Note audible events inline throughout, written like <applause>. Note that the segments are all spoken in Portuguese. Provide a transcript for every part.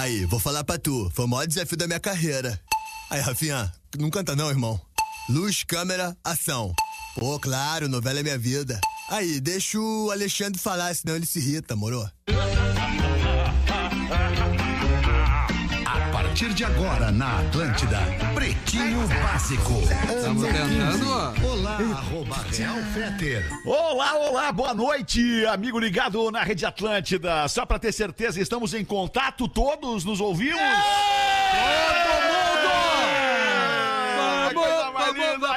Aí, vou falar pra tu. Foi o maior desafio da minha carreira. Aí, Rafinha, não canta não, irmão. Luz, câmera, ação. Pô, claro, novela é minha vida. Aí, deixa o Alexandre falar, senão ele se irrita, moro? Partir de agora, na Atlântida, Pretinho Básico. Estamos tentando. Olá, arroba Real Feter. Olá, olá, boa noite, amigo ligado na Rede Atlântida. Só pra ter certeza, estamos em contato, todos nos ouvimos? Todo mundo! Vamos, vamos, vamos,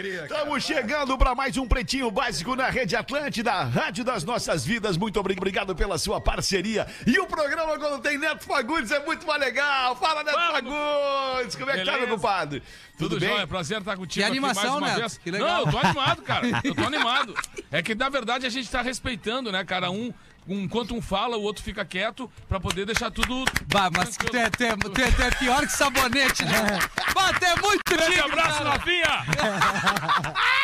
Estamos chegando para mais um Pretinho Básico na Rede Atlântida, Rádio das Nossas Vidas. Muito obri- obrigado pela sua parceria. E o programa, quando tem Neto Fagundes, é muito mais legal. Fala, Neto Fagundes! Como é que tá, meu Beleza. compadre? Tudo, Tudo bem? jóia, prazer estar contigo Que animação, aqui mais uma Neto, vez. que legal. Não, eu tô animado, cara. Eu tô <laughs> animado. É que, na verdade, a gente tá respeitando, né, cara? Um- enquanto um fala, o outro fica quieto pra poder deixar tudo... Bah, mas tu é, tu, é, tu, é, tu é pior que sabonete, né? <laughs> Bah, tu é muito Grande abraço. Rafinha!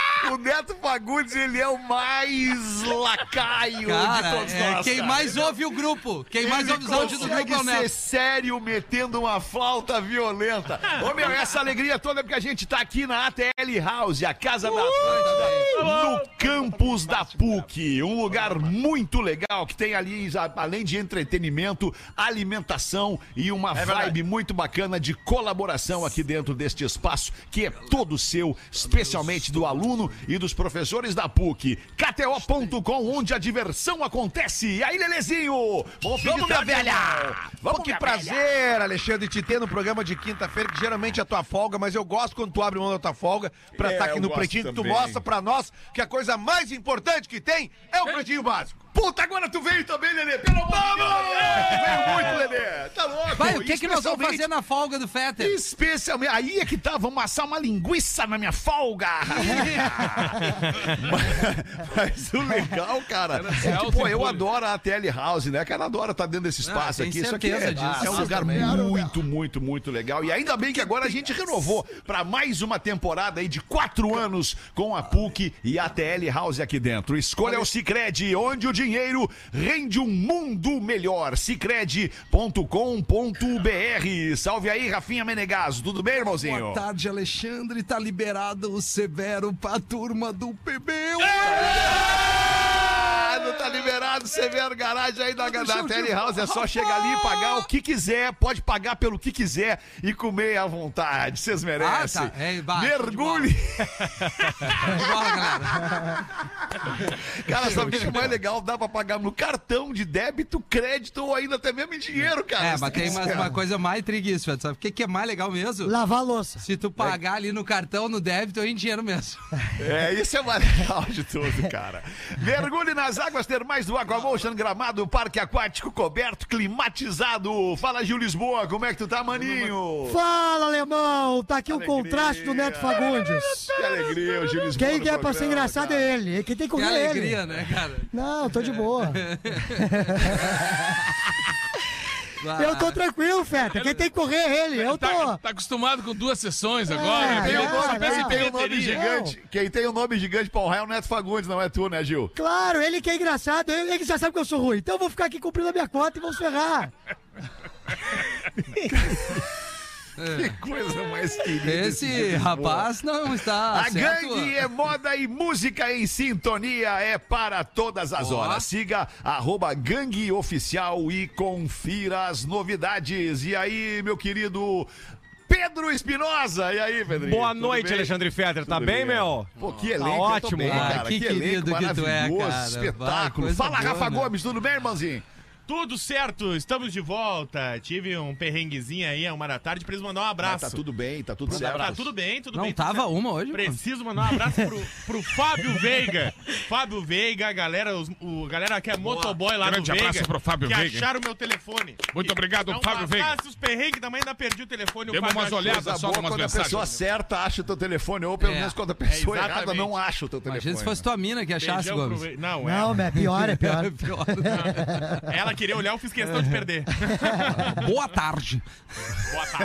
<laughs> O Neto Fagundes, ele é o mais lacaio de Cara, todos é nós. quem cara. mais ouve o grupo. Quem mais Ele ouve os áudios do grupo é o consegue ser Neto. sério metendo uma flauta violenta. Ô, meu, essa alegria toda é porque a gente tá aqui na ATL House, a casa da Atlântida, no campus da PUC. Um lugar muito legal que tem ali, além de entretenimento, alimentação e uma vibe muito bacana de colaboração aqui dentro deste espaço que é todo seu, especialmente do aluno e dos professores da PUC. KTO.com, onde a diversão acontece. E aí, Lelezinho? De Vamos, minha velha! Vamos, Pô, que prazer, velha. Alexandre, te ter no programa de quinta-feira, que geralmente é a tua folga, mas eu gosto quando tu abre mão da tua folga pra É, estar aqui no Pretinho, que tu mostra pra nós que a coisa mais importante que tem é o Pretinho Básico. Puta, agora tu veio também, Lelê. Pelo amor de Deus. Tu veio muito, Lelê. Tá louco. Vai, o que, que nós vamos fazer na folga do Fetter? Especialmente. Aí é que tá, vamos assar uma linguiça na minha folga. mas, <laughs> mas o legal, cara, é que, pô, eu adoro a TL House, né? Cara, adoro estar dentro desse espaço tem aqui. Isso aqui é, disso. é um Ah, lugar também. muito, muito, muito legal. E ainda bem que agora a gente renovou para mais uma temporada aí de quatro anos com a PUC e a TL House aqui dentro. Escolha o Cicred, onde o dinheiro rende um mundo melhor. Cicred.com.br. Salve aí, Rafinha Menegaso. Tudo bem, irmãozinho? Boa tarde, Alexandre. Tá liberado o Severo pra turma do PB. Ah, não tá liberado, Severo Garagem aí da, da Tele House. É só chegar ali e pagar o que quiser. Pode pagar pelo que quiser e comer à vontade. Vocês merecem. Ah, tá. É, vai, de Mergulhe. Galera. <laughs> Cara, sabe o que é mais legal? Dá pra pagar no cartão de débito, crédito ou ainda até mesmo em dinheiro, cara. É, mas tem mais uma coisa mais triguíssima. Sabe o que, que é mais legal mesmo? Lavar a louça. Se tu pagar ali no cartão, no débito ou em dinheiro mesmo. É, isso é o mais legal de tudo, cara. <laughs> Mergulhe nas águas termais do Aquamotion Gramado, parque aquático coberto, climatizado. Fala, Gil Lisboa, como é que tu tá, maninho? Fala, alemão. Tá aqui o Alegria. contraste do Neto Fagundes. Que alegria, o Gil Lisboa. Quem quer pra ser engraçado cara. é ele. Quem tem que Que ouvir é ele. alegria, né, cara? Não, tô de boa. <laughs> Vai. Eu tô tranquilo, Feta. Quem tem que correr é ele. Eu tô. Tá, tá acostumado com duas sessões agora. É, né? Tem um Não, nome, Só pensa em não. tem um nome gigante. Quem tem um nome gigante pra honrar é o Neto Fagundes, não é tu, né, Gil? Claro, ele que é engraçado. Ele que já sabe que eu sou ruim. Então eu vou ficar aqui cumprindo a minha cota e vamos ferrar. <laughs> Que coisa mais querida. Esse Lisboa. rapaz não está A certo. gangue é moda e música em sintonia, é para todas as horas. Siga arroba gangue oficial e confira as novidades. E aí, meu querido Pedro Espinosa. E aí, Pedrinho? Boa Tudo noite, bem? Alexandre Fetter. Tá Tudo bem, meu? Pô, que elenco, Tá eu tô ótimo, bem, cara. cara. Que Que, elenco querido que tu é, cara. espetáculo. Vai, Fala, boa, Rafa né? Gomes, tudo bem, irmãozinho? Tudo certo, estamos de volta. Tive um perrenguezinho aí, a uma da tarde, preciso mandar um Ah, abraço. tá tudo bem, tá tudo Tá, certo. tá tudo bem, tudo Não bem. tudo tava certo. uma hoje? mano? Preciso mandar um abraço pro, pro Fábio Veiga. <laughs> Fábio Veiga, a galera, os, o, galera que é motoboy lá Grande no Veiga. abraço pro Fábio que Veiga. acharam meu telefone. Muito E- obrigado, um Fábio Veiga. abraço, os perrengues, também ainda perdi o telefone. Demos umas olhadas. Só boa algumas quando a mensagens. pessoa certa acha o teu telefone, ou pelo É. menos quando a pessoa É, errada não acha o teu telefone. Imagina se fosse tua mina que achasse, Beijão Gomes. Não, Não, é. é pior, é <laughs> pior. Pior. Ela ela queria olhar, eu fiz questão de perder. <laughs> Boa tarde.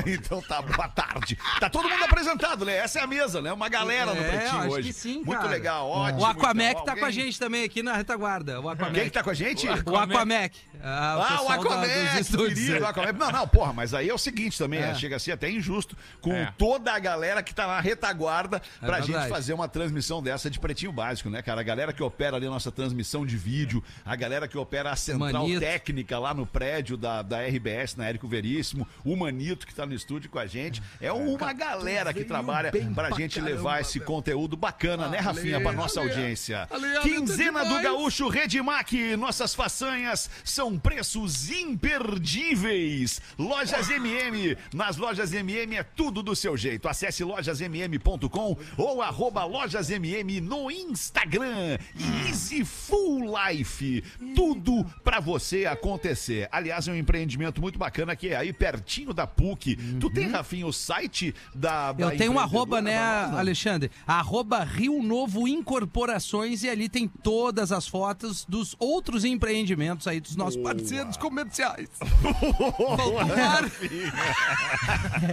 então tá, boa tarde. Tá todo mundo apresentado, né? Essa é a mesa, né? Uma galera no É, Pretinho acho hoje. que sim, Muito cara. legal, ótimo. O Aquamec então. tá com a Alguém- gente também aqui na retaguarda. O Aquamec. Quem que tá com a gente? O Aquamec. Ah, Ah, o da- Aquamed, dos estúdios. querido, o. Não, não, porra, mas aí é o seguinte também, É. é, chega a ser até injusto com É. toda a galera que tá na retaguarda pra É gente fazer uma transmissão dessa de pretinho básico, né, cara? A galera que opera ali a nossa transmissão de vídeo, a galera que opera a central Manito. técnica lá no prédio da, da RBS, na Érico Veríssimo, o Manito que tá no estúdio com a gente. É uma galera que trabalha pra gente levar esse conteúdo bacana, né, Rafinha, pra nossa audiência. Quinzena do. Gaúcho Redmac, nossas façanhas são preços imperdíveis. Lojas MM, nas lojas MM é tudo do seu jeito. Acesse lojasmm.com ou arroba lojasmm no Instagram. Easy Full Life, tudo pra você acontecer. Aliás, é um empreendimento muito bacana que é aí pertinho da PUC. Tu tem, Rafinha, o site da, da Eu tenho um arroba, né? Alexandre? Arroba Rio Novo Incorporações e ali tem todas as fotos dos outros empreendimentos aí dos nossos parceiros comerciais. <laughs>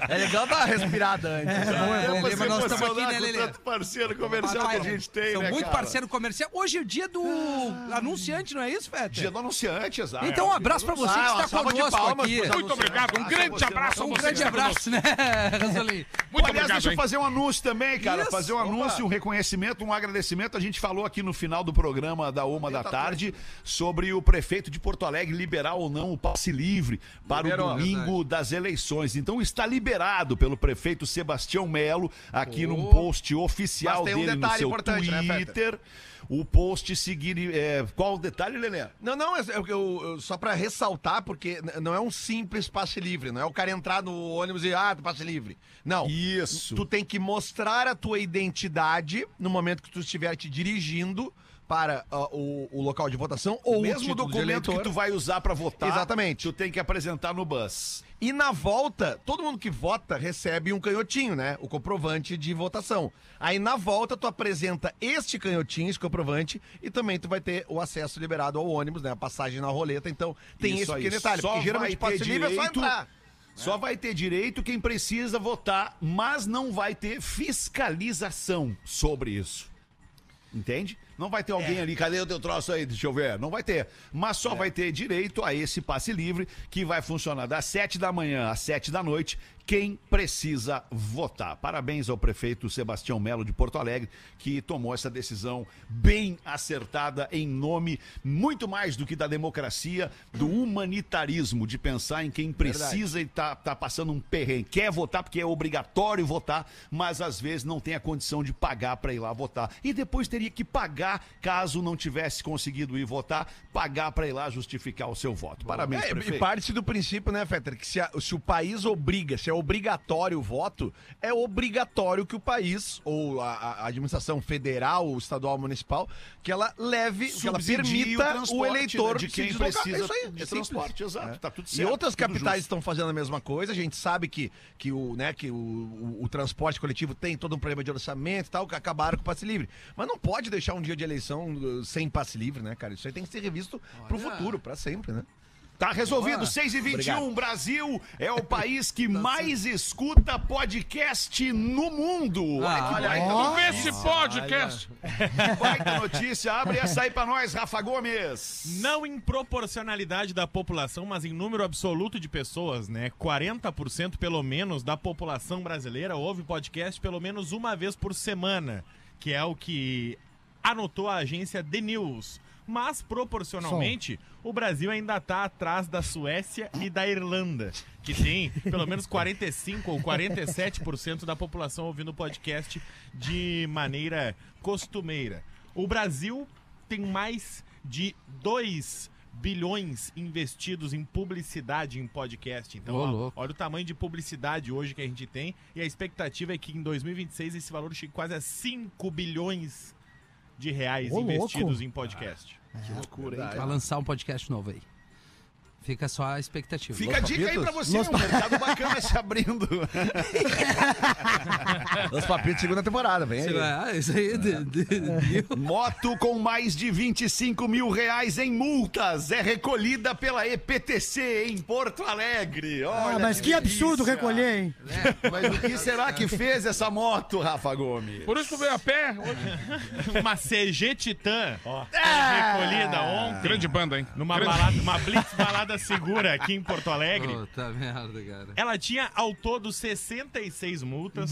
É legal dar uma respirada antes. É, bom, é bom. Pra se Mas nós estamos aqui, né, Lelê? tanto parceiro comercial que a gente tem, São né, muito cara? parceiro comercial. Hoje é o dia do anunciante, não é isso, Fete? Dia do anunciante, exato. Então, um abraço pra você que Ah, uma está conosco palmas aqui. Muito obrigado, um grande abraço a Um você. grande que está abraço, né, <laughs> Rosalie? Muito Aliás, obrigado, deixa eu fazer um anúncio também, cara. Isso, fazer um anúncio, um reconhecimento, um agradecimento. A gente falou aqui no final do programa da uma da tarde sobre o prefeito de Porto Alegre liberar ou não o passe livre para Liberou. o domingo das eleições. Então está liberado pelo prefeito Sebastião Melo aqui num post oficial Mas tem um dele no detalhe seu importante, né? Twitter. O post seguir. é, qual o detalhe, Lelê? Não, não, é- eu, eu- só pra ressaltar, porque não é um simples passe livre, não é o cara entrar no ônibus e, ah, passe livre. Não. Isso. Tu tem que mostrar a tua identidade no momento que tu estiver te dirigindo para ah, o, o local de votação ou O o mesmo de documento que tu vai usar pra votar. Exatamente. Tu tem que apresentar no bus. E na volta, todo mundo que vota recebe um canhotinho, né? O comprovante de votação. Aí na volta tu apresenta este canhotinho, esse comprovante, e também tu vai ter o acesso liberado ao ônibus, né? A passagem na roleta. Então tem Isso esse pequeno detalhe, Só porque geralmente vai ter passe livre é só direito- entrar. Só vai ter direito quem precisa votar, mas não vai ter fiscalização sobre isso. Entende? Não vai ter alguém ali, cadê o teu troço aí? Deixa eu ver. Não vai ter. Mas só vai ter direito a esse passe livre que vai funcionar das 7 da manhã às 7 da noite. Quem precisa votar. Parabéns ao prefeito Sebastião Melo de Porto Alegre, que tomou essa decisão bem acertada em nome muito mais do que da democracia, do humanitarismo, de pensar em quem precisa e tá, tá passando um perrengue. Quer votar porque é obrigatório votar, mas às vezes não tem a condição de pagar para ir lá votar. E depois teria que pagar, caso não tivesse conseguido ir votar, pagar para ir lá justificar o seu voto. Parabéns, É, e prefeito. parte do princípio, né, Fetter, que se, a- se o país obriga, se é obrigatório o voto, é obrigatório que o país, ou a, a administração federal, estadual, municipal, que ela leve, que ela permita o, transporte, eleitor né, de se quem deslocar. precisa É isso aí, de é transporte, exato, É. tá tudo E certo, outras tudo capitais justo. estão fazendo a mesma coisa. A gente sabe que, que, o, né, que o, o- o transporte coletivo tem todo um problema de orçamento e tal, que acabaram com o passe livre. Mas não pode deixar um dia de eleição uh, sem passe livre, né, cara? Isso aí tem que ser revisto pro futuro, pra sempre, né? Tá resolvido, Boa. 6 e 21 Obrigado. Brasil é o <laughs> país que mais escuta podcast no mundo. Ah, Olha que baita aí. Tu vê esse podcast? baita notícia. Abre essa aí pra nós, Rafa Gomes. Não em proporcionalidade da população, mas em número absoluto de pessoas, né? 40% pelo menos da população brasileira ouve podcast pelo menos uma vez por semana, que é o que anotou a agência The News. Mas proporcionalmente, o Brasil ainda está atrás da Suécia e da Irlanda, que tem pelo menos 45 ou 47% da população ouvindo podcast de maneira costumeira. O Brasil tem mais de 2 bilhões investidos em publicidade em podcast. Então, ó, olha o tamanho de publicidade hoje que a gente tem. E a expectativa é que em 2026 esse valor chegue quase a 5 bilhões de reais Ô, louco. investidos em podcast. Vai lançar um podcast novo aí. Fica só a expectativa. Fica a dica aí pra você, um mercado bacana se abrindo. <laughs> Os papitos de segunda temporada, vem aí. Ah, isso aí. de- de- de- Moto com mais de 25 mil reais em multas é recolhida pela EPTC em Porto Alegre. Olha Ah, mas que absurdo delícia. recolher, hein? Mas o que será que fez essa moto, Rafa Gomes? Por isso tu veio a pé. <laughs> Uma CG Titã recolhida ontem. Grande banda, hein? Numa Grande- balada, uma blitz balada segura aqui em Porto Alegre. Puta merda, cara. Ela tinha ao todo 66 multas,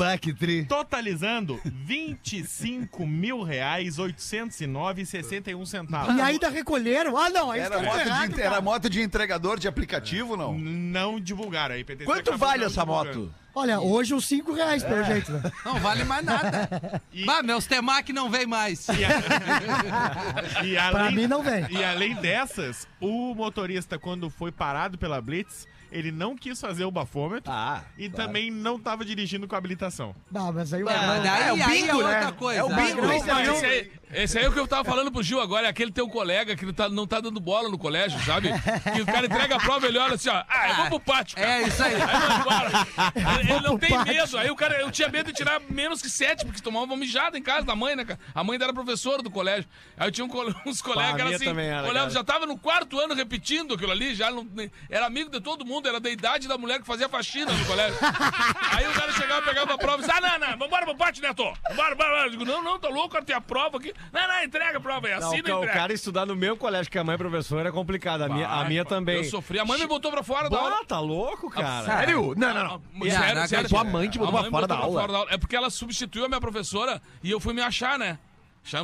totalizando 25 mil reais, 809 e 61 centavos. E ainda recolheram? Ah, não, aí Era moto, errado, de, cara. era moto de entregador de aplicativo, não? Não divulgaram, a IPTC Quanto vale essa divulgando. moto? Olha, hoje uns 5 reais, pelo jeito, né? <laughs> Não vale mais nada. <laughs> E- Bah, meus Temac não vem mais. E, a- <laughs> e Pra além, mim não vem. e além dessas, o motorista, quando foi parado pela Blitz, ele não quis fazer o bafômetro Ah, e também não estava dirigindo com habilitação. Ah, mas aí o É, mas daí, é o aí é bingo, né? outra coisa. É o bingo, não- esse é Esse aí, é o que eu tava falando pro Gil agora, é aquele teu colega que não tá, não tá dando bola no colégio, sabe? Que o cara entrega a prova e ele olha assim, ó, ah, eu vou pro pátio. cara. É isso aí. Aí embora. Ele, ele não tem pátio. medo. Aí o cara, eu tinha medo de tirar menos que sete, porque tomava uma mijada em casa da mãe, né, cara? A mãe era professora do colégio. Aí eu tinha um <laughs> uns colegas que era minha assim, era, olhava, já tava no quarto ano repetindo aquilo ali, já não, era amigo de todo mundo, era da idade da mulher que fazia faxina no colégio. <laughs> Aí o cara chegava, pegava a prova e disse, ah, não, não, vambora pro pátio, Neto. Vambora, vambora. Eu digo, não, não, tá louco, cara, tem a prova aqui. Não, não, entrega a prova aí, Não, assina e o entrega. cara estudar no mesmo colégio que a mãe é professora é complicado. A minha, a minha também. Eu sofri. A mãe me botou pra fora da aula. Bah, tá louco, cara? Sério? Não, não, não. Ah, Sério, não sério. Tua mãe te botou A pra fora da aula. É porque ela substituiu a minha professora e eu fui me achar, né?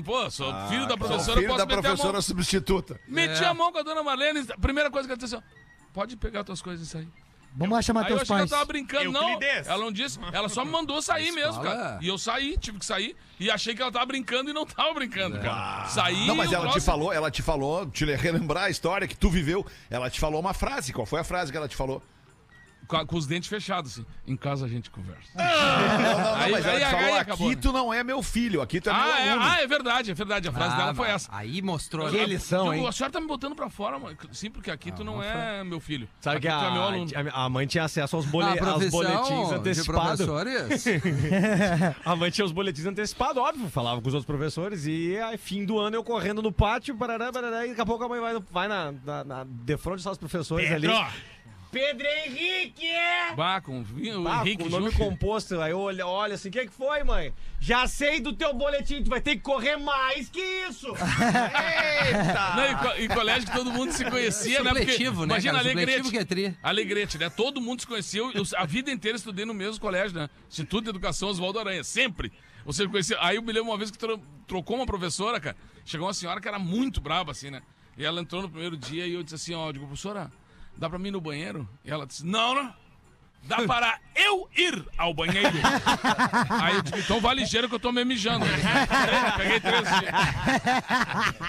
Pô, sou filho da professora, filho posso da meter a professora mão. substituta. Meti a mão com a dona Marlene, a primeira coisa que ela disse assim, pode pegar tuas coisas e sair. Vamos lá chamar Aí eu teus achei que ela pais. tava brincando, não. Euclides. Ela não disse, ela só me mandou sair mesmo, cara. E eu saí, tive que sair. E achei que ela tava brincando e não tava brincando, cara. Saí. Não, mas ela te troço- falou, ela te falou, te relembrar a história que tu viveu. Ela te falou uma frase. Qual foi a frase que ela te falou? Com, com os dentes fechados, assim. Em casa a gente conversa. Não, não, Aí- mas ela aí- te aí falou, acabou, aqui né? tu não é meu filho, aqui tu é meu Ah é, aluno. ah, é verdade, é verdade. A frase dela foi essa. Aí mostrou. Que lição, Digo, hein? A senhora tá me botando pra fora, mãe. Sim, porque aqui tu não é meu filho. Sabe aqui que tu é meu a, aluno. a, a mãe tinha acesso aos, bole, A aos boletins antecipados. <laughs> A mãe tinha os boletins antecipados, óbvio. Falava com os outros professores e aí, fim do ano eu correndo no pátio, barará, barará, e daqui a pouco a mãe vai, vai na, na, na de frente dos professores Pedro! ali. Pedro Henrique! Bah, com o Ah, Henrique com o nome junto. composto, aí eu olho, olha assim, o que, que foi, mãe? Já sei do teu boletim, tu vai ter que correr mais que isso! Não, em, co- em colégio que todo mundo se conhecia, né? Porque, né, imagina cara? Alegrete. que é tri. Alegrete, né? Todo mundo se conhecia. Eu, a vida inteira estudei no mesmo colégio, né? Instituto de Educação Oswaldo Aranha, sempre. Você conhecia. Aí eu me lembro uma vez que tro- trocou uma professora, cara. Chegou uma senhora que era muito braba, assim, né? E ela entrou no primeiro dia e eu disse assim, ó, eu digo, professora, dá pra mim ir no banheiro? E ela disse, não, não. Dá para eu ir ao banheiro. <laughs> Aí eu digo, então vá ligeiro que eu tô me mijando. Peguei três dias.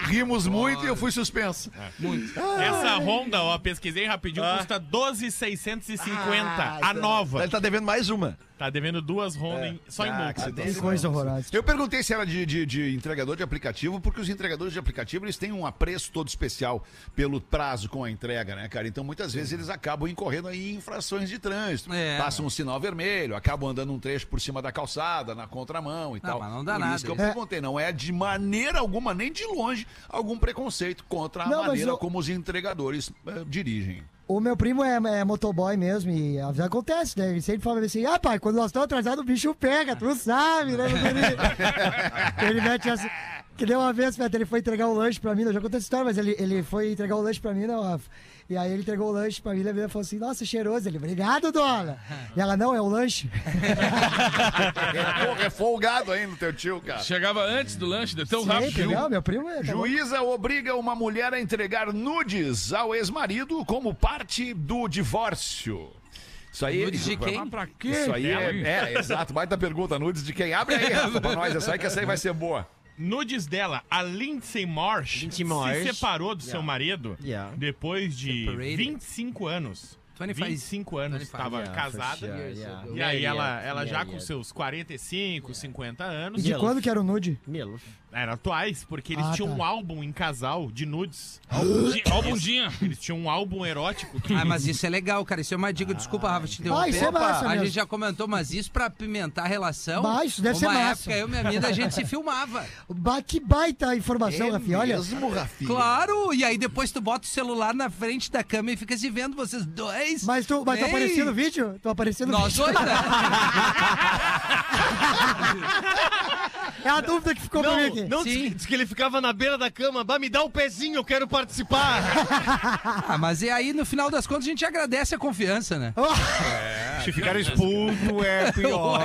Rimos muito e eu fui suspenso. Muito. Essa Honda, ó, pesquisei rapidinho, custa 12,650. a nova. Ele tá devendo mais uma. Tá devendo duas Honda em- só em Ah, que multa. Que coisa horrorosa. Eu perguntei se era de, de- de entregador de aplicativo, porque os entregadores de aplicativo eles têm um apreço todo especial pelo prazo com a entrega, né, cara? Então muitas vezes eles acabam incorrendo aí em infrações de trânsito. É. Passam um sinal vermelho, acabam andando um trecho por cima da calçada, na contramão e Não, tal. mas não dá por nada Isso que eu perguntei, não é de maneira alguma, nem de longe, algum preconceito contra a Não, maneira eu- como os entregadores eh, dirigem. O meu primo é, é motoboy mesmo e às vezes acontece, né? Ele sempre fala assim, ah, pai, quando nós estamos atrasados, o bicho pega, tu sabe, né? Ele, <laughs> ele mete essa... Que deu uma vez, Beto, ele foi entregar o lanche pra mim, eu já contei essa história, mas ele, ele foi entregar o lanche pra mim, né, Rafa? E aí ele entregou o lanche pra mim, ele falou assim, nossa, cheiroso. Ele, obrigado, dona. E ela, não, é o lanche. <laughs> Porra, é folgado aí no teu tio, cara. Chegava antes do lanche, de tão rápido Sempre, ele... não, meu primo é... tá bom. Juíza obriga uma mulher a entregar nudes ao ex-marido como parte do divórcio. Isso aí. Nudes de quem? Mas pra quê? Isso aí Dela, é, é, exato. Baita pergunta. Nudes de quem? Abre aí, Rafa, pra nós. Essa aí que essa aí vai ser boa. Nudes dela, a Lindsay Marsh, Lindsay Marsh. se separou do seu marido Yeah. depois de Separated. 25 anos. 25. 25 anos 25, estava yeah, casada. sure, yeah. E aí Yeah, ela, yeah, ela já yeah, com yeah. seus 45, 50 anos. E de quando que era o nude? Milf. Eram atuais, porque eles Ah, tinham tá. um álbum em casal de nudes. <gasps> Albundinha. Eles tinham um álbum erótico. que- Ah, mas isso é legal, cara. Isso é uma dica. Desculpa, Rafa, te interromper. Ah, isso é massa A mesmo. gente já comentou, mas isso pra apimentar a relação. Bah, isso deve ser uma massa. época, eu e minha amiga, a gente se filmava. <laughs> Ba- que baita informação, Rafinha. Olha. mesmo, Rafinha? Claro! E aí depois tu bota o celular na frente da cama e fica se vendo vocês dois. Mas tu, mas tu Ei! no vídeo? Tu aparecia no Nós vídeo? dois, né? <laughs> É a dúvida que ficou pra mim aqui. Não, diz diz que ele ficava na beira da cama. Bah, me dá o pezinho, eu quero participar. <laughs> Ah, mas e aí, no final das contas, a gente agradece a confiança, né? Se ficar expulso é <laughs> pior.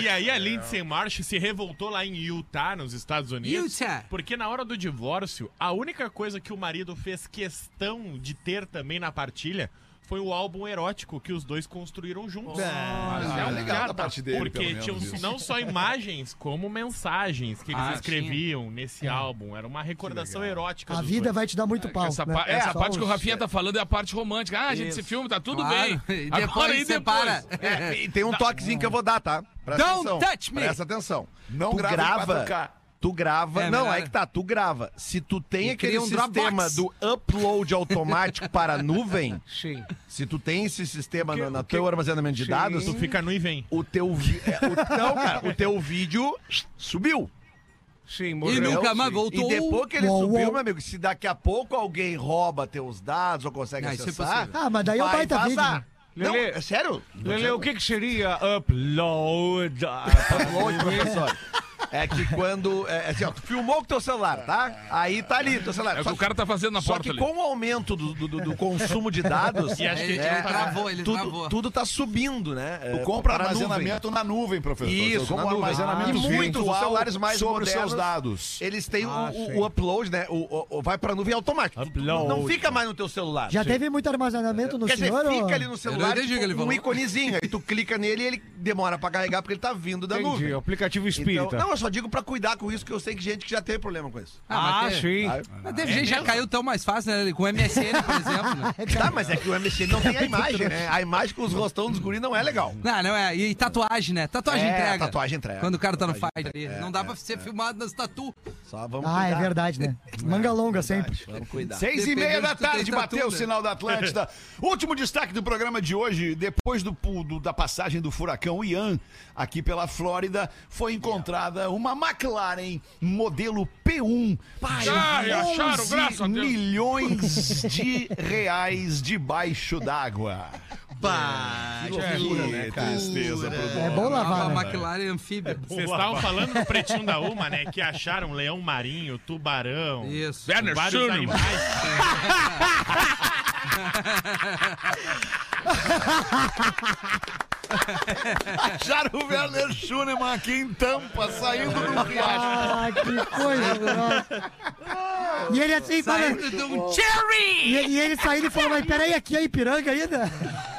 E aí a Lindsay Marsh se revoltou lá em Utah, nos Estados Unidos. Utah. Porque na hora do divórcio, a única coisa que o marido fez questão de ter também na partilha foi o álbum erótico que os dois construíram juntos. Mas é legal da parte dele, Porque pelo menos, tinham não só imagens, como mensagens que eles Ah, escreviam nesse álbum. Era uma recordação erótica A dos vida dois. vai te dar muito pau. Essa, né? pa- essa Só parte que o os- Rafinha tá falando é a parte romântica. Ah, a gente se filma, tá tudo Claro. bem. <laughs> E depois Agora e separa. depois? É, e tem um toquezinho que eu vou dar, tá? Presta Don't atenção. touch me. Presta atenção. Não tu grava grava. 4K. Tu grava. É, não, melhor. é que tá, tu grava. Se tu tem E aquele um sistema Dropbox. do upload automático para a nuvem, <laughs> Sim. se tu tem esse sistema no, no teu armazenamento de dados, Tu fica no e vem. o teu vi- é, o, não, cara, o teu vídeo subiu. Sim, E morreu. nunca mais E voltou. depois que ele Uou, subiu, uou. meu amigo, se daqui a pouco alguém rouba teus dados ou consegue isso é acessar, possível. Ah, mas daí é vai baita vídeo. vazar. né? Não, Lelê. é sério? Lele, o que, que seria upload? Upload, professor. <laughs> É que quando. É, assim, ó, tu filmou com teu celular, tá? Aí tá ali, teu celular. É o Só que o cara tá fazendo na Só porta que ali. com o aumento do, do, do- do consumo de dados, <laughs> E acho que Ele, é, ele travou, ele tudo, travou. tudo tá subindo, né? Tu É, compra para a nuvem. armazenamento na nuvem, professor. Isso, como na nuvem. armazenamento E muitos virtual dos celulares mais sobre os modernos, seus dados. Eles têm o- Ah, o, o upload, né? O, o- o- vai pra nuvem automático. Tu- tu Não Upload. fica mais no teu celular. Já teve muito armazenamento no Quer dizer, senhor? fica ali no celular entendi o que ele tipo, um falou. iconezinho. Aí tu clica nele e ele demora pra carregar porque ele tá vindo da Entendi, nuvem. aplicativo Então, espírita. não, eu só digo pra cuidar com isso, que eu sei que gente que já teve problema com isso. Ah, Ah, mas sim. Mas teve gente que já caiu tão mais fácil, né? Com o MSN, por <laughs> exemplo, né? Tá, mas é que o MSN não tem a imagem, né? A imagem com os rostão dos guri não é legal. Não, não é. E tatuagem, né? Tatuagem É, entrega. tatuagem entrega. Quando o cara tá no Tatuagem fight ali. entrega. Não dá pra ser filmado nas tatu. Só vamos Ah, é cuidar. verdade, né? Manga longa sempre. Vamos cuidar. Seis e Dependendo meia da se tu tem tarde, bateu o né? sinal da Atlântida. <laughs> Último destaque do programa de hoje, depois do, do- da passagem do furacão Ian aqui pela Flórida, foi encontrada uma McLaren modelo P1 de Ai, acharam, 11 graças a Deus. milhões <laughs> de reais debaixo d'água. Bah, Que tristeza, produtor. É bom lavar, né? McLaren anfíbia. Vocês estavam falando no pretinho da Uma, né? Que acharam leão marinho, tubarão. Isso. Werner vários Schunemann. animais. <laughs> <laughs> Acharam o Werner Schunemann aqui em Tampa, saindo do riacho. Ah, que coisa. E ele assim fala. Saindo de um cherry! E, e ele saindo e falou, mas peraí, aqui é Ipiranga ainda?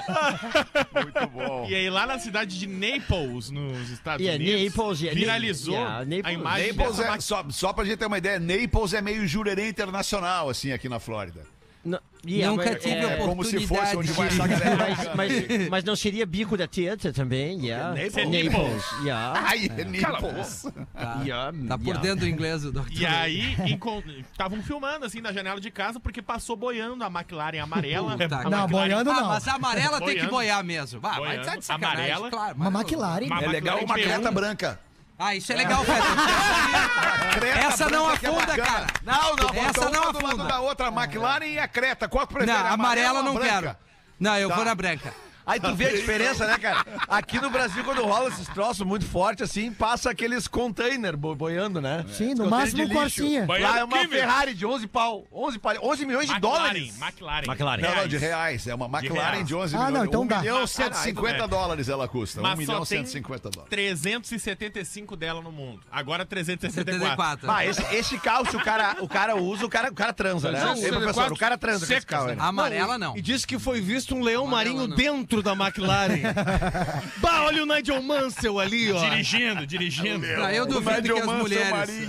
<laughs> Muito bom. E aí lá na cidade de Naples, nos Estados Yeah, Unidos, Naples, yeah, viralizou yeah, Naples. a imagem Naples é, só, só pra gente ter uma ideia, Naples é meio jurerê internacional, assim, aqui na Flórida. Não, yeah, Nunca mas, tive é, É como se fosse onde vai essa oportunidade. galera. mas, mas, mas não seria bico da teta também? Yeah. Naples? É Naples. Yeah. Ai, é Naples. Yeah, Tá por dentro do inglês, o Dr. E aí, estavam filmando assim na janela de casa porque passou boiando a McLaren amarela. Puta a que- Não, McLaren- boiando Ah, não. mas a amarela tem que Boiando. boiar mesmo. Ah, vai Boiando. tá de sacanagem, Amarela. claro. Uma mas- McLaren. Uma É legal uma P1. branca. Ah, isso é legal, Feta. Creta Essa não é afunda, cara. Não, não, Essa não uma do lado afunda. da outra, a McLaren e a Creta. Qual que prefere? Não, amarela não quero. Não, eu Tá. vou na branca. Aí tu vê a diferença, né, cara? Aqui no Brasil, quando rola esses troços muito fortes, assim, passa aqueles container bo- boiando, né? Sim, no máximo um lixo. Corsinha. Lá é uma. Ferrari de 11 pau. 11, pau, 11 milhões de McLaren, dólares. McLaren. McLaren. Não, não, de reais. É uma McLaren reais. de 11 Ah, milhões. não, então 1 dá. milhão Mas- 150 é. dólares ela custa. 1 Mas milhão só tem 150 dólares. 375 dela no mundo. Agora 374. 74. Ah, esse, esse carro, se o cara, o cara usa, o cara, o cara transa, né? Não, Ei, professor, o cara transa com esse carro, né? né? A amarela não. E disse que foi visto um leão Amarela, marinho não. dentro neutro da McLaren. <laughs> bah, olha o Nigel Mansell ali, ó. Dirigindo, dirigindo. Ah, eu duvido que as mulheres.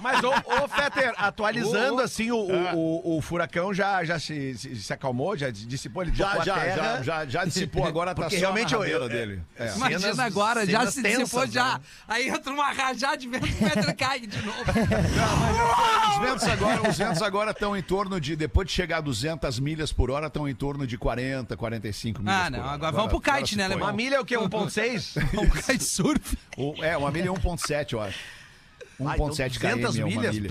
Mas, ô, ô Fetter, atualizando Ô, ô. assim, o, o, o- o furacão já, já se, se, se acalmou, já dissipou, ele Já, a já, terra. já, já, já dissipou, agora tá Porque só realmente na eu- eu- dele. É. Imagina Cenas- agora, já se dissipou, tensas, já. né? Aí entra uma rajada de vento, o Petra <laughs> cai de novo. Os ventos agora, os ventos agora estão em torno de, depois de chegar a 200 milhas por hora, estão em torno de 40, 45 milhas Ah, não, hora. agora vamos pro kite, né, alemão? Uma milha é o quê? 1.6? Um <laughs> kite surf. O- É, uma milha é 1.7, eu acho. 1.7 km 200 é uma milhas? milha.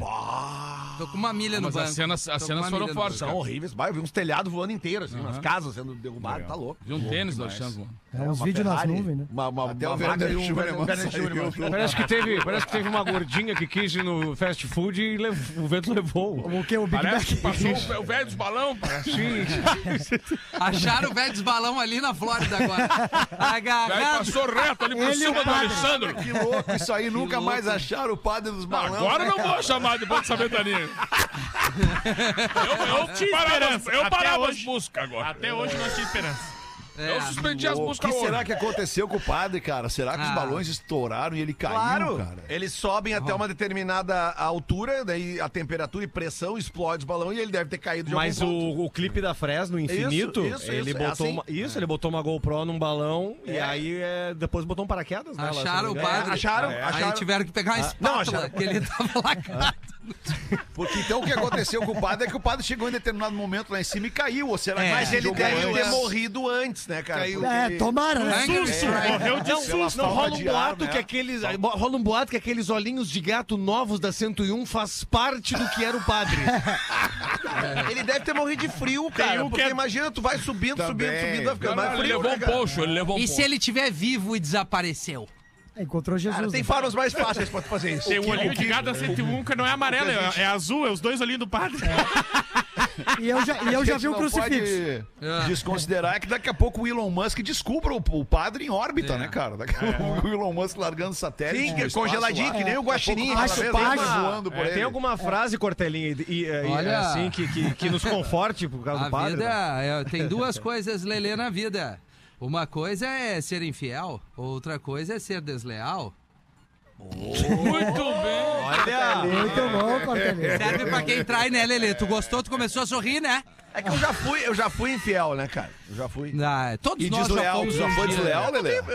Tô com uma milha no Mas banco. as cenas- as Tô com cenas uma foram milha no fortes. São horríveis. Vai, eu vi uns telhados voando inteiros, assim, umas casas sendo derrubadas, tá louco. Vi um tênis do Alexandre, mano. É, uns vídeos nas Ferrari, nuvens, né? Uma, uma, Até uma o Werner máquina de um Schumann Werner saiu. <laughs> Schumann. Parece que, teve, parece que teve uma gordinha que quis ir no fast food e lev- o vento levou. O que? O Big Parece que Mac? passou o- <laughs> o velho dos balão, parece. <laughs> Acharam o velho balão ali na Flórida agora. Agarrado. passou reto ali por cima do. Alexandre. Que louco isso aí, nunca mais acharam o padre dos balões. Agora né, eu não vou <laughs> chamar depois dessa ventania. Eu, eu Tinha parava, esperança. eu Até parava as hoje. buscas agora. Até hoje nós tinha esperança. É. Eu suspendi as O buscas que hoje. será que aconteceu com o padre, cara? Será que os Ah. balões estouraram e ele caiu, Claro, cara? eles sobem até uma determinada altura, daí a temperatura e pressão explode os balões e ele deve ter caído de Mas algum ponto. o, o clipe da Fresno, Infinito, Isso, isso, ele isso, é botou assim? uma, isso, ele botou uma GoPro num balão e aí é, depois botou um paraquedas nela. se não Acharam me o engano. padre. acharam, Aí acharam. tiveram que pegar uma espátula, não, acharam. <laughs> que ele tava lacrado. <laughs> Porque então o que aconteceu com o padre é que o padre chegou em determinado momento lá em cima e caiu. Ou será que Mas ele jogou deve antes? ter morrido antes, né, cara? Caiu. Porque- É, tomara, né? Anger strike. Morreu de Não, susto. não, rola um boato né? que aqueles. Rola um boato que aqueles olhinhos de gato novos da 101 faz parte do que era o padre. <laughs> Ele deve ter morrido de frio, cara. um Porque que é- imagina, tu vai subindo, subindo, Também. subindo, vai ficando mais ele frio, levou né, um cara? poncho, ele levou um E poncho. se ele tiver vivo e desapareceu? Encontrou Jesus. Cara, tem né? formas mais fáceis pra fazer isso. Tem o olhinho de gato da 101 que não é amarelo, é, é azul, é os dois olhinhos do padre. E eu já, e eu já vi não crucifixo. pode <laughs> desconsiderar que daqui a pouco o Elon Musk descubra o, o padre em órbita, É. né, cara? Daqui a pouco o Elon Musk largando satélite. Sim, é espaço congeladinho, lá. que nem o guaxinim. Daqui a aquela pouco vez, passa né? voando por É, ele. tem alguma frase, Cortelinha, e, e- Olha. assim, que, que, que nos conforte por causa A do padre? vida né? é- tem duas coisas, Lelê, na vida. Uma coisa é ser infiel, outra coisa é ser desleal. Muito bem. Olha! Muito bom, Cortelinha. Serve pra quem trai, né, Lelê? Tu gostou, tu começou a sorrir, né? É que eu já fui, eu já fui infiel, né, cara? Eu já fui. Ah, todos E nós já desleal, fomos tu já um foi desleal, Lelê? Não,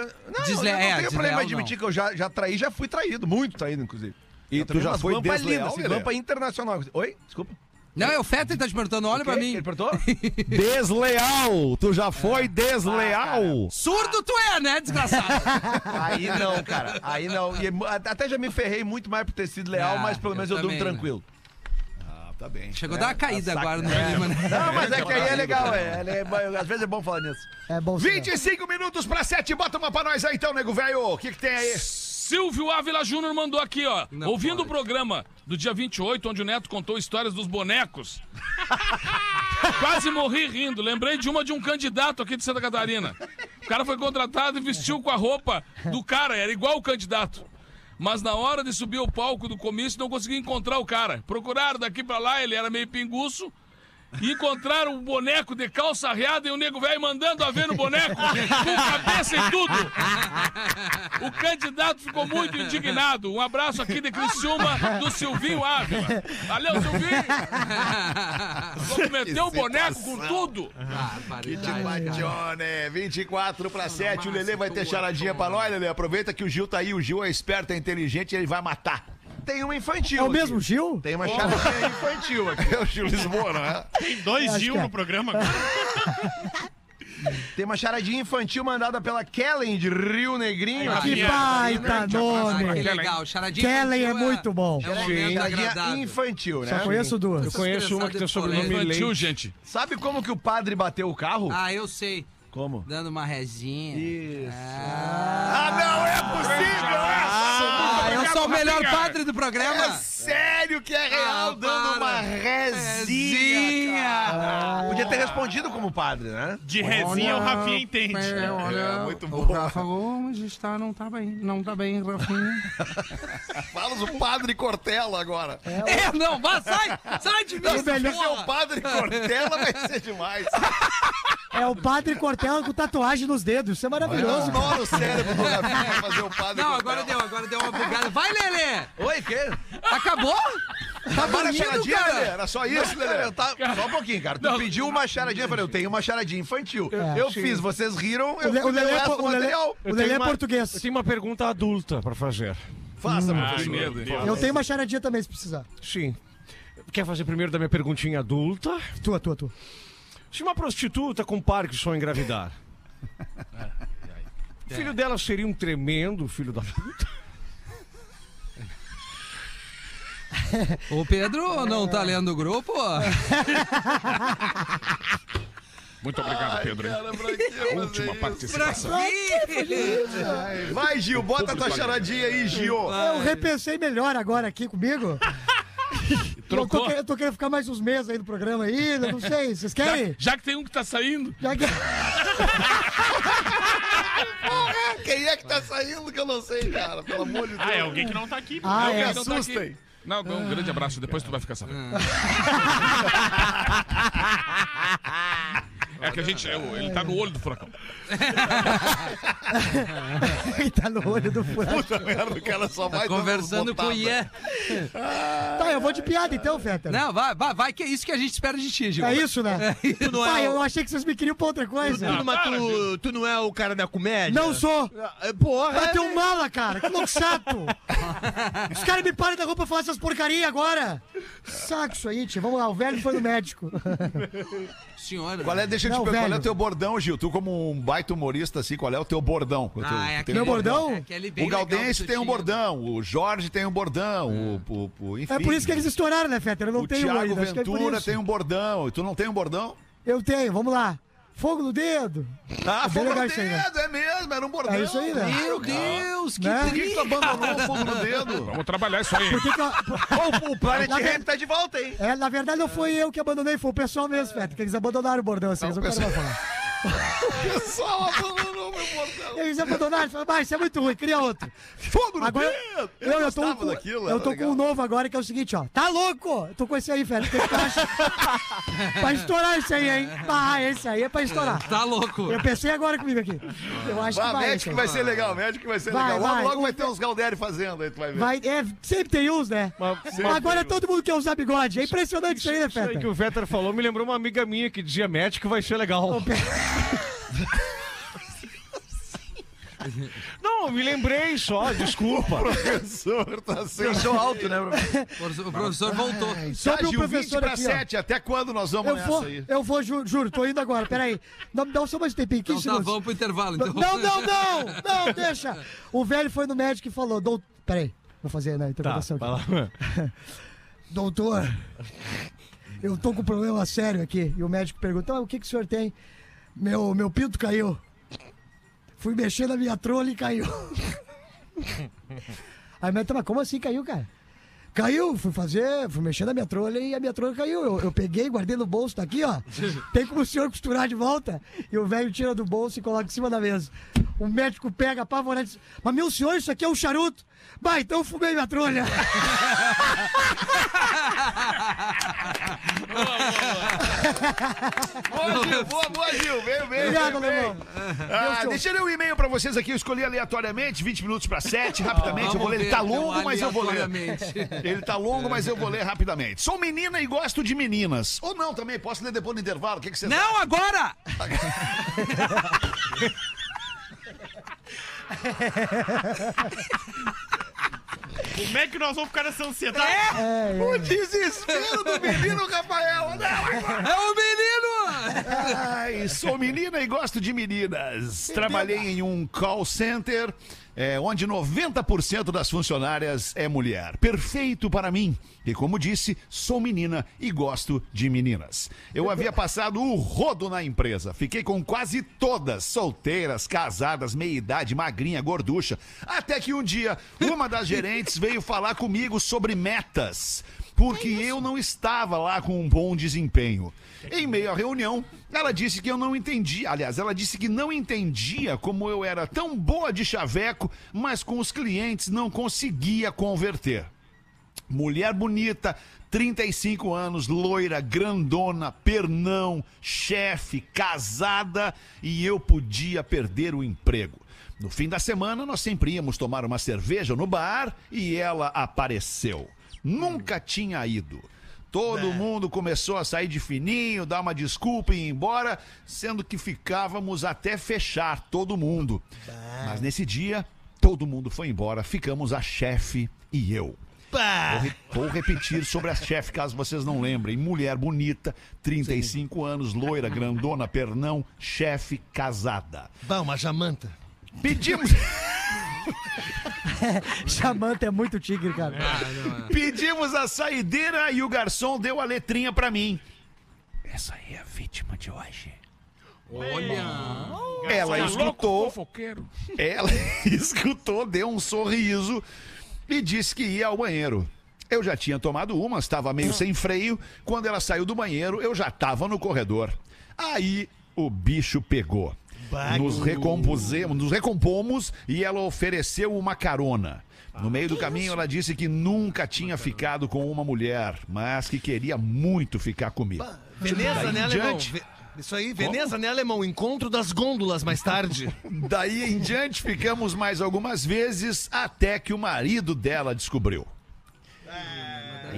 Desle- eu não é, tenho desleal problema não. de admitir que eu já, já traí, já fui traído. Muito traído, inclusive. E Eu tu já foi desleal, lindas, assim, Lelê? internacional. Oi? Desculpa. Não, é o Fetter que tá te perguntando, olha pra mim. Ele perguntou? <laughs> Desleal! Tu já foi desleal! Surdo tu é, né, desgraçado? <laughs> Aí não, cara. Aí não. E até já me ferrei muito mais por ter sido leal, Ah, mas pelo eu menos eu, durmo também, né? tranquilo. Ah, tá bem. Chegou a dar uma caída agora no clima, né? Não, mas é que aí é legal, é, é, é- Às vezes é bom falar nisso. É bom sinal. 25 minutos pra 7, bota uma pra nós aí então, nego velho. O que que tem aí? Silvio Ávila Júnior mandou aqui, ó. Não Ouvindo pode. o programa do dia 28, onde o Neto contou histórias dos bonecos. <laughs> Quase morri rindo. Lembrei de uma de um candidato aqui de Santa Catarina. O cara foi contratado e vestiu com a roupa do cara, era igual o candidato. Mas na hora de subir ao palco do comício, não conseguiu encontrar o cara. Procuraram daqui pra lá, ele era meio pinguço. E encontraram o boneco de calça arreada e o nego velho mandando a ver no boneco, com cabeça e tudo. O candidato ficou muito indignado. Um abraço aqui de Criciúma, do Silvinho Ávila. Valeu, Silvinho! Vamos meter o boneco com tudo. Batione, 24 pra 7. O Lelê vai ter charadinha pra nós, Lelê. Aproveita que o Gil tá aí. O Gil é esperto, é inteligente e ele vai matar. Tem uma infantil. É o aqui. mesmo Gil? Tem uma charadinha infantil aqui. É o Gil Lisboa, não é? Tem dois Gil é. no programa. Tem uma charadinha infantil mandada pela Kellen de Rio Negrinho. Ah, aqui. Que baita Ah, que nome. legal. Charadinha Kelly é infantil muito bom. É um Charadinha infantil, né? Só conheço duas. Eu conheço uma que tem sobrenome Infantil, Leite. gente. Sabe como que o padre bateu o carro? Ah, eu sei. Como? Dando uma rezinha. Isso. Ah, Ah, não é possível essa! Ah, eu sou o melhor padre do É programa. sério que é real, Ah, dando uma rezinha. cara. Podia ter respondido como padre, né? De resinha o Rafinha entende. É, muito bom. O Rafa Gomes está, não tá bem. Não tá bem, Rafinha. <laughs> Falas o padre Cortella agora. É, não, vai, sai! Sai de mim, Se é o padre Cortella, vai ser demais. É o padre Cortella com tatuagem nos dedos. Isso é maravilhoso. Estoura o cérebro do Rafinha fazer o padre Não, Cortella. agora deu, agora deu uma bugada. Vai, Lelê! Oi, quê? Acabou? Tá Agora a dormindo, charadinha, Lelê, cara? era só isso, Lelê. eu tava- Só um pouquinho, cara. Tu pediu uma charadinha, eu falei, eu tenho uma charadinha infantil. É, eu fiz, vocês riram, eu O, Le, o Lelê, é resto po- do o Lelê, material. o Lelê é uma- Eu português. tenho uma pergunta adulta pra fazer. Faça, Ai, professor. Eu tenho uma charadinha também, se precisar. Sim. Quer fazer primeiro da minha perguntinha adulta? Tua, tua, tua. Se uma prostituta com Parkinson engravidar, <laughs> o filho dela seria um tremendo filho da puta? O Pedro não tá lendo o grupo? Muito obrigado, Pedro. Cara, que Última participação. Vai, Gil, bota a tua charadinha aí, Gil. Eu repensei melhor agora aqui comigo. <laughs> Eu tô, eu tô querendo ficar mais uns meses aí no programa aí, não sei, vocês querem? Já que tem um que tá saindo. Já que- Quem é que tá saindo que eu não sei, cara? Pelo amor de Deus. Ah, é alguém que não tá aqui. Ah, Não me é. Aqui. assustem. Não, um grande abraço, depois tu vai ficar sabendo. É que a gente. é Ele tá no olho do furacão. <laughs> Ele tá no olho do furacão. Puta merda, o cara só vai dando Conversando com o. Ié. Tá, eu vou de piada então, Feta. Não, vai, vai, vai, que é isso que a gente espera de ti, Gil. É isso, né? Tu não Pai, é o- eu achei que vocês me queriam pra outra coisa. Não, Mas para, Gil. tu, tu não é o cara da comédia? Não sou. Ah, Porra, Vai é ter um mala, cara. Que louco chato. <laughs> <laughs> Os caras me param da rua pra falar essas porcaria agora. Saco isso aí, tio. Vamos lá, o velho foi no médico. <laughs> Senhora. Qual é, deixa eu te perguntar, qual é o teu bordão, Gil? Tu como um baita humorista, assim, qual é o teu bordão? O teu- Ah, é aquele Meu bordão? É aquele O Galdense tem um bordão, o Jorge tem um bordão, o, o, o- enfim. É por isso que eles estouraram, né, Feta? Eu não O tenho um Thiago ainda. É Ventura tem um bordão. E tu não tem um bordão? Eu tenho, vamos lá. Fogo no dedo. Ah, bem fogo no né? dedo, é mesmo, era um bordão. É isso aí, né? Meu Deus, que Né? Por que, que tu abandonou o fogo no dedo? Vamos trabalhar isso aí. Que que eu- <laughs> O, o Planet Ramp verdade- tá de volta, hein? É, na verdade não foi eu que abandonei, foi o pessoal mesmo, Feta, que eles abandonaram o bordão, assim, eles não querem mais falar. O pessoal abandonou meu bordão. Eles abandonaram, falaram, mas isso é muito ruim, cria outro. Fogo no Agora, dedo! eu, eu tô, com, daquilo, eu tô com legal. um novo agora, que é o seguinte, ó. Tá louco? Eu tô com esse aí, Feta, tem que <laughs> pra estourar esse aí, hein? Ah, esse aí é pra estourar. Tá louco. Eu pensei agora comigo aqui. Eu acho que Ah, vai. médico vai ser legal, médico vai ser Vai, legal. Logo, vai. logo vai ter uns Galdéri fazendo aí, tu vai ver. Vai, é, sempre tem uns, né? Agora todo mundo quer usar bigode. É impressionante isso aí, né, Isso aí Feta? que o Vetter falou me lembrou uma amiga minha que dizia médico vai ser legal. Não, me lembrei só, desculpa. professor tá sendo... Pensou alto, né? O professor voltou. Tá, Sobre o Gil, 20 professor pra aqui, ó. 7, até quando nós vamos Eu nessa vou, aí? eu vou, ju- juro, tô indo agora. Peraí. Não, dá só mais um tempinho, 15 Então tá, vamos pro intervalo, então. Não, não, não! Não, deixa! O velho foi no médico e falou: Dou... Peraí, vou fazer na Tá, interpretação vai aqui. lá. <laughs> Doutor, eu tô com um problema sério aqui. E o médico perguntou: "Ah, O que, que o senhor tem? Meu, meu pinto caiu. Fui mexer na minha trolha e caiu. <laughs> Aí o médico, mas como assim caiu, cara? Caiu, fui fazer, fui mexer na minha trolha e a minha trolha caiu. Eu, eu peguei, guardei no bolso, tá aqui, ó. <laughs> Tem como o senhor costurar de volta? E o velho tira do bolso e coloca em cima da mesa. O médico pega, apavorado, e diz, mas meu senhor, isso aqui é um charuto. Bah, então eu fumei minha trolha. <laughs> Boa, Gil, boa, boa, Gil. Veio, veio, Obrigado, veio, veio. alemão. Ah, deixa eu ler um e-mail pra vocês aqui. Eu escolhi aleatoriamente, 20 minutos pra 7, rapidamente. eu vou ler. Ele tá longo, então, mas eu vou ler. Ele tá longo, mas eu vou ler rapidamente. Sou menina e gosto de meninas. Ou não também, posso ler depois no intervalo. O que, que vocês Não, agora! <laughs> <laughs> Como é que nós vamos ficar nessa ansiedade? É, O desespero do menino Rafael. Não, agora. É o menino! Ai, sou menina e gosto de meninas. Trabalhei em um call center é, onde 90% das funcionárias é mulher. Perfeito para mim. E como disse, sou menina e gosto de meninas. Eu havia passado o rodo na empresa. Fiquei com quase todas, solteiras, casadas, meia-idade, magrinha, gorducha. Até que um dia, uma das gerentes veio falar comigo sobre metas porque eu não estava lá com um bom desempenho. Em meio à reunião, ela disse que eu não entendia. Aliás, ela disse que não entendia como eu era tão boa de chaveco, mas com os clientes não conseguia converter. Mulher bonita, 35 anos, loira, grandona, pernão, chefe, casada e eu podia perder o emprego. No fim da semana, nós sempre íamos tomar uma cerveja no bar e ela apareceu. Nunca tinha ido. Todo mundo começou a sair de fininho, dar uma desculpa e ir embora, sendo que ficávamos até fechar todo mundo. Mas nesse dia, todo mundo foi embora, ficamos a chefe e eu. Vou, re- vou repetir sobre a chefe, caso vocês não lembrem. Mulher bonita, 35 anos, loira, grandona, pernão, chefe, casada. Bah, uma jamanta. Pedimos, <laughs> <laughs> Samanta é muito tigre, cara. pedimos a saideira e o garçom deu a letrinha pra mim. Essa aí é a vítima de hoje. Olha. Ela é louco, escutou, ela <laughs> escutou, deu um sorriso e disse que ia ao banheiro. Eu já tinha tomado uma, estava meio sem freio. Quando ela saiu do banheiro, eu já estava no corredor. Aí o bicho pegou. Nos, recompusemos, nos recompomos e ela ofereceu uma carona. No meio do caminho, ela disse que nunca tinha ficado com uma mulher, mas que queria muito ficar comigo. Veneza, Daí né, em alemão? Isso aí, Veneza, né, alemão? Encontro das gôndolas mais tarde. <laughs> Daí em diante ficamos mais algumas vezes até que o marido dela descobriu.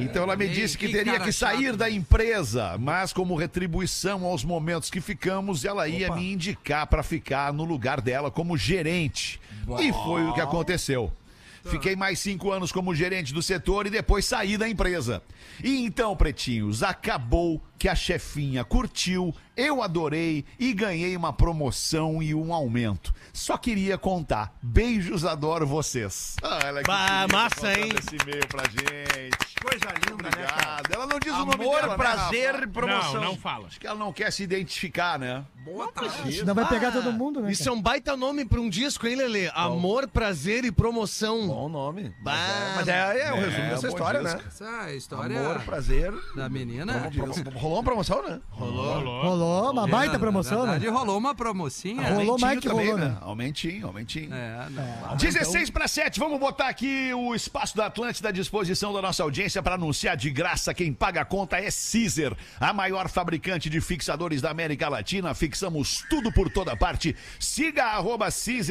Então ela me Ei, disse que que teria que sair chato, da empresa, mas como retribuição aos momentos que ficamos, ela ia me indicar para ficar no lugar dela como gerente. E foi o que aconteceu. Fiquei mais cinco anos como gerente do setor e depois saí da empresa. E então, pretinhos, acabou que a chefinha curtiu, eu adorei e ganhei uma promoção e um aumento. Só queria contar. Beijos, adoro vocês. Ah, ela que Bah, massa, hein? esse e-mail pra gente. Coisa linda, né, cara? Obrigado. Ela não diz o nome Amor, dela, né, prazer Rafa? e promoção. Não, não fala. Acho que ela não quer se identificar, né? Boa tarde. Senão vai pegar todo mundo, né? Isso é um baita nome pra um disco, hein, Lelê? Amor, prazer e promoção. Bom nome. Bah, Mas é, é o resumo É, dessa bom história, disco. né? Essa é a história Amor, prazer. da menina. Rolou uma promoção, né? Rolou. Rolou uma baita Na promoção, né? verdade, rolou uma promocinha. Rolou Aumentinho mais que também, rolou, né? né? Aumentinho, aumentinho. É, não. 16 para 7, vamos botar aqui o espaço da Atlântida à disposição da nossa audiência para anunciar de graça. Quem paga a conta é Caesar, a maior fabricante de fixadores da América Latina. Fixamos tudo por toda parte. Siga arroba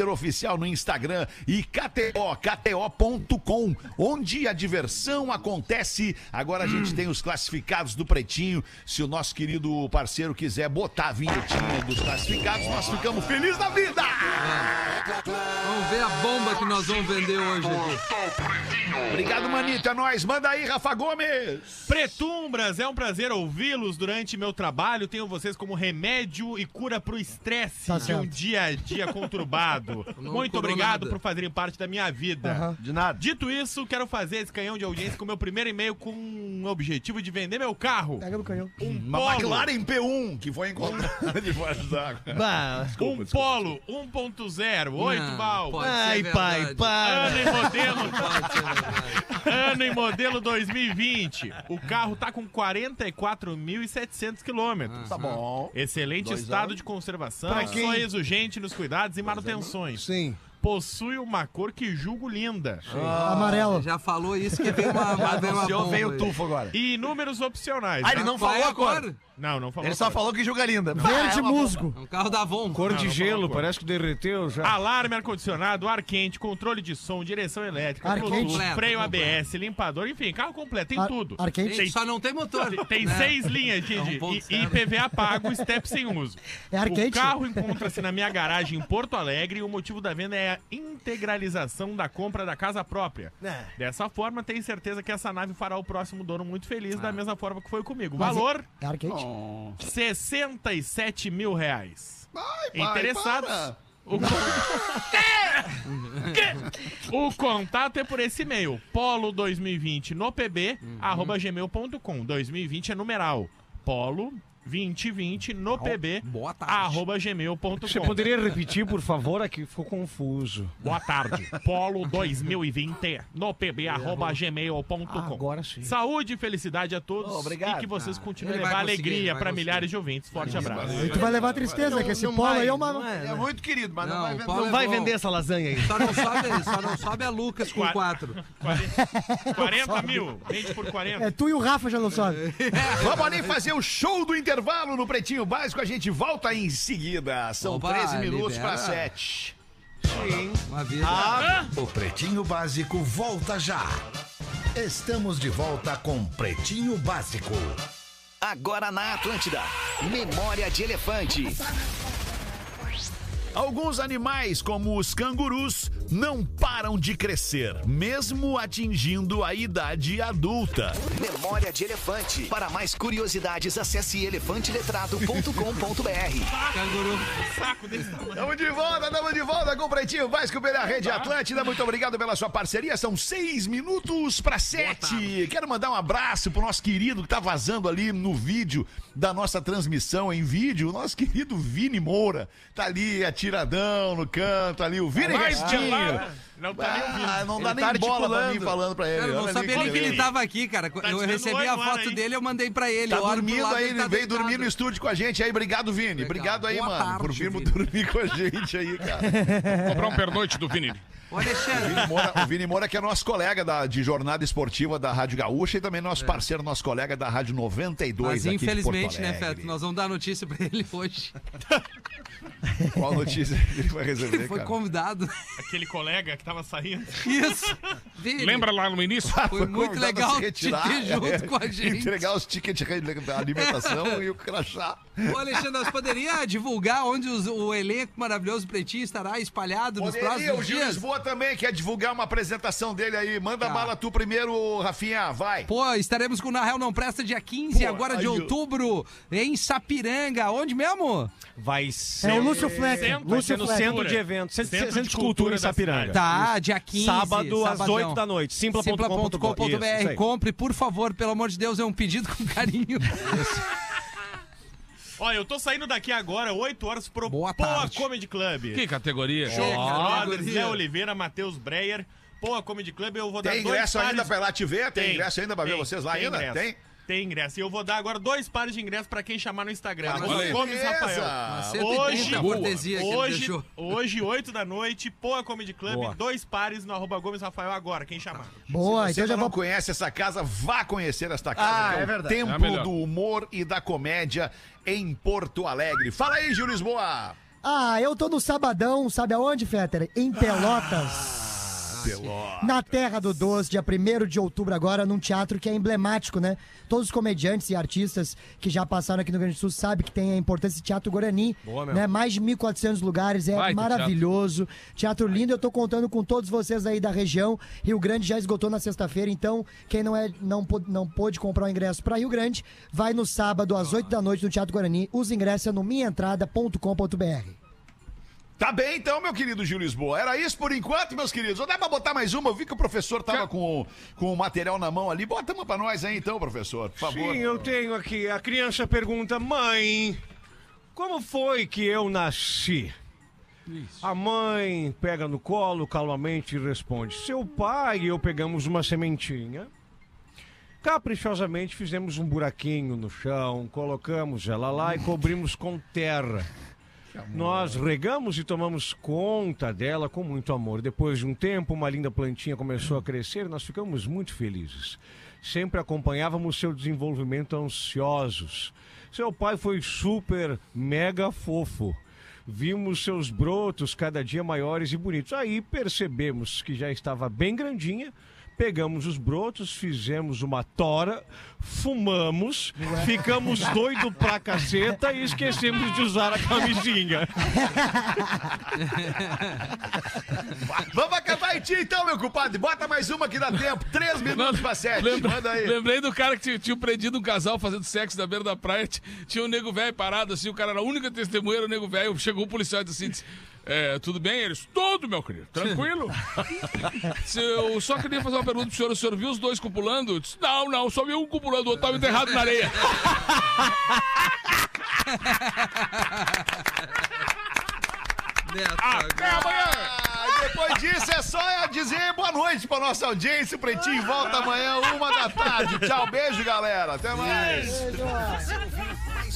Oficial no Instagram e KTO, KTO.com, onde a diversão acontece. Agora a gente tem os classificados do Pretinho. Se o nosso querido parceiro quiser botar a vinhetinha dos classificados, nós ficamos felizes da vida! Vamos ver a bomba que nós vamos vender hoje. Obrigado, Manito. É nóis. Manda aí, Rafa Gomes. Pretumbras, é um prazer ouvi-los durante meu trabalho. Tenho vocês como remédio e cura pro estresse Tá de um certo. dia a dia <laughs> conturbado. Não Muito curou obrigado nada. por fazerem parte da minha vida. Aham. De nada. Dito isso, quero fazer esse canhão de audiência com meu primeiro e-mail com um objetivo de vender meu carro. Pega no canhão. Um Uma Polo. McLaren P1 que foi encontrada <laughs> debaixo d'água. Um Polo 1.0, 8 Não, val. pode ser Ai, pai, para. Ano e modelo, ano e modelo 2020. O carro tá com 44.700 quilômetros. Tá bom. Excelente Dois estado anos. de conservação, quem? só exigente nos cuidados e manutenções. Sim. Possui uma cor que julgo linda. Amarelo. Já falou isso que veio uma, uma, veio uma Anunciou, bomba veio o aí. tufo agora. E números opcionais. Ah, ele né? não Qual é falou a cor? agora. Não, não falou. Ele só agora. falou que julga linda. Verde Ah, é musgo. É um carro da Avon. Cor Não, de não gelo, falou cor. parece que derreteu já. Alarme, ar-condicionado, ar quente, controle de som, direção elétrica, Ar Bluetooth, quente. Completo, freio completo. ABS, limpador, enfim, carro completo, tem Ar- tudo. ar quente? Tem- só não tem motor. Tem né? seis linhas de, É um de ponto e- zero. IPVA pago, step sem uso. É ar o carro encontra-se na minha garagem em Porto Alegre e o motivo da venda é a integralização da compra da casa própria. É. Dessa forma, tenho certeza que essa nave fará o próximo dono muito feliz, Ah. da mesma forma que foi comigo. Mas Valor, É ar quente? 67 mil reais. Ai, pai, Interessados? para. O, con- <laughs> <laughs> o contato é por esse e-mail, polo2020 no pb, arroba gmail.com. 2020 é numeral. Polo 2020 no pb, boa tarde. arroba gmail.com. Você poderia repetir, por favor? Aqui ficou confuso. Boa tarde. Polo 2020 no pb, arroba gmail.com. Agora sim. Saúde e felicidade a todos. Obrigado. E que vocês continuem a levar alegria para milhares de ouvintes. Forte abraço. E tu vai levar tristeza, que esse Não polo vai, aí é uma. não É muito querido, mas não, Não, vai vender. Não é vai vender essa lasanha aí. Só não sobe, só não sobe a Lucas com Qua- quatro. 40 mil. Vende por 40. É tu e o Rafa já não sobe. <laughs> Vamos ali fazer o show do intervalo no Pretinho Básico. A gente volta em seguida. São Opa, 13 minutos para 7. Uma vida. O Pretinho Básico volta já. Estamos de volta com Pretinho Básico. Agora na Atlântida. Memória de Elefante. Alguns animais, como os cangurus, não param de crescer, mesmo atingindo a idade adulta. Memória de Elefante. Para mais curiosidades, acesse elefanteletrado.com.br. Canguru. Saco desse. Tamo de volta, tamo de volta com o Pretinho Básico pela Rede Atlântida. Muito obrigado pela sua parceria. São seis minutos para sete. Quero mandar um abraço pro nosso querido que tá vazando ali no vídeo da nossa transmissão em vídeo. O nosso querido Vini Moura. Tá ali atiradão no canto ali. O Vini Mais Restinho. Não tá nem ouvindo. Ah, não dá Ele nem tá bola pra mim falando pra ele. Cara, eu não sabia nem que ele tava aqui, cara. eu tirando recebi a foto aí. dele, eu mandei pra ele. Tá Eu dormindo lado, aí, ele ele tá veio dormir no estúdio com a gente aí. Obrigado, Vini. Legal. Obrigado aí, Boa mano, tarde, por vir <laughs> dormir com a gente aí, cara. Comprar um pernoite do Vini. Ô, Alexandre, Vini Moura, o Vini Moura, que é nosso colega da- de jornada esportiva da Rádio Gaúcha e também nosso parceiro, nosso colega da Rádio 92 É. mas aqui de Porto infelizmente, né. Feto, nós vamos dar notícia pra ele hoje. <laughs> Qual notícia que ele vai receber, Ele foi cara? convidado. Aquele colega que tava saindo. Isso. Vini, Lembra lá no início? Foi muito legal se te retirar, ter junto é, com a <laughs> gente. Entregar os tickets de alimentação <laughs> e o crachá. Ô, Alexandre, nós poderia divulgar onde os- o elenco maravilhoso Pretinho estará espalhado nos Poderia, o próximos Gil dias? Lisboa também quer divulgar uma apresentação dele aí. Manda Tá. bala tu primeiro, Rafinha, vai. Pô, estaremos com o Na Real Não Presta dia 15, Pô, agora de outubro, em Sapiranga. Onde mesmo? Vai ser. É o Lúcio Fleck. Centro, Lúcio no Fleck. centro de eventos. Centro, Centro centro de de cultura em Sapiranga. Tá, dia 15. Sábado às sabadão. 8 da noite. Simpla.com.br. Compre, por favor, pelo amor de Deus, é um pedido com carinho. <laughs> Olha, eu tô saindo daqui agora, 8 horas, pro Boa tarde. Comedy Club. Que categoria? Show categoria. Brothers, Zé Oliveira, Matheus Breyer. Poa Comedy Club, eu vou dar Tem dois ingresso ainda pra ir lá te ver? Tem, ingresso ainda pra ver tem, vocês lá tem ainda? ingresso. Tem? Tem ingresso. E eu vou dar agora dois pares de ingresso pra quem chamar no Instagram. Ah, olha. Gomes. Rafael. 130 Hoje, cortesia hoje, hoje, 8 da noite, Poa Comedy Club, Boa. dois pares no arroba Gomes Rafael agora, quem chamar. Boa, Se você então já não vou. conhece essa casa, vá conhecer esta casa. Ah, que é verdade. É a Templo melhor. do Humor e da Comédia em Porto Alegre. Fala aí, Gil Lisboa. Ah, eu tô no sabadão, sabe aonde, Fetter? Em Pelotas. Na Terra do Doce, dia 1 de outubro agora, num teatro que é emblemático, né? Todos os comediantes e artistas que já passaram aqui no Rio Grande do Sul sabem que tem a importância desse Teatro Guarani, né? Mais de 1.400 lugares, é Baita maravilhoso. Teatro. lindo, eu tô contando com todos vocês aí da região. Rio Grande já esgotou na sexta-feira, então quem não é não, não pôde comprar o ingresso para Rio Grande, vai no sábado às 8 da noite no Teatro Guarani. Os ingressos é no minhaentrada.com.br. Tá bem então, meu querido Gil Lisboa. Era isso por enquanto, meus queridos. Ou dá pra botar mais uma? Eu vi que o professor tava com, o- com o material na mão ali. Bota uma pra nós aí então, professor, por favor. Sim, eu tenho aqui. A criança pergunta: Mãe, como foi que eu nasci? A mãe pega no colo calmamente e responde: Seu pai e eu pegamos uma sementinha. Caprichosamente fizemos um buraquinho no chão, colocamos ela lá e cobrimos com terra. Nós regamos e tomamos conta dela com muito amor. Depois de um tempo, uma linda plantinha começou a crescer e nós ficamos muito felizes. Sempre acompanhávamos seu desenvolvimento ansiosos. Seu pai foi super, mega fofo. Vimos seus brotos cada dia maiores e bonitos. Aí percebemos que já estava bem grandinha, Pegamos os brotos, fizemos uma tora, fumamos, ficamos doido pra caceta e esquecemos de usar a camisinha. Vamos acabar em ti então, meu compadre. Bota mais uma que dá tempo. Três minutos pra sete. Lembra- Manda aí. Lembrei do cara que tinha, tinha prendido um casal fazendo sexo na beira da praia. Tinha um nego velho parado assim, o cara era a única testemunha, era o nego velho. Chegou o policial e disse assim: é, tudo bem? Eles, tudo, meu querido, tranquilo. <laughs> Eu só queria fazer uma pergunta pro senhor. O senhor viu os dois copulando? Eu Disse, não, não, só vi um copulando, o outro tava enterrado na areia. Até amanhã. Depois disso é só dizer boa noite pra nossa audiência. O Pretinho volta amanhã, uma da tarde. Tchau, beijo, galera. Até mais. Beijo.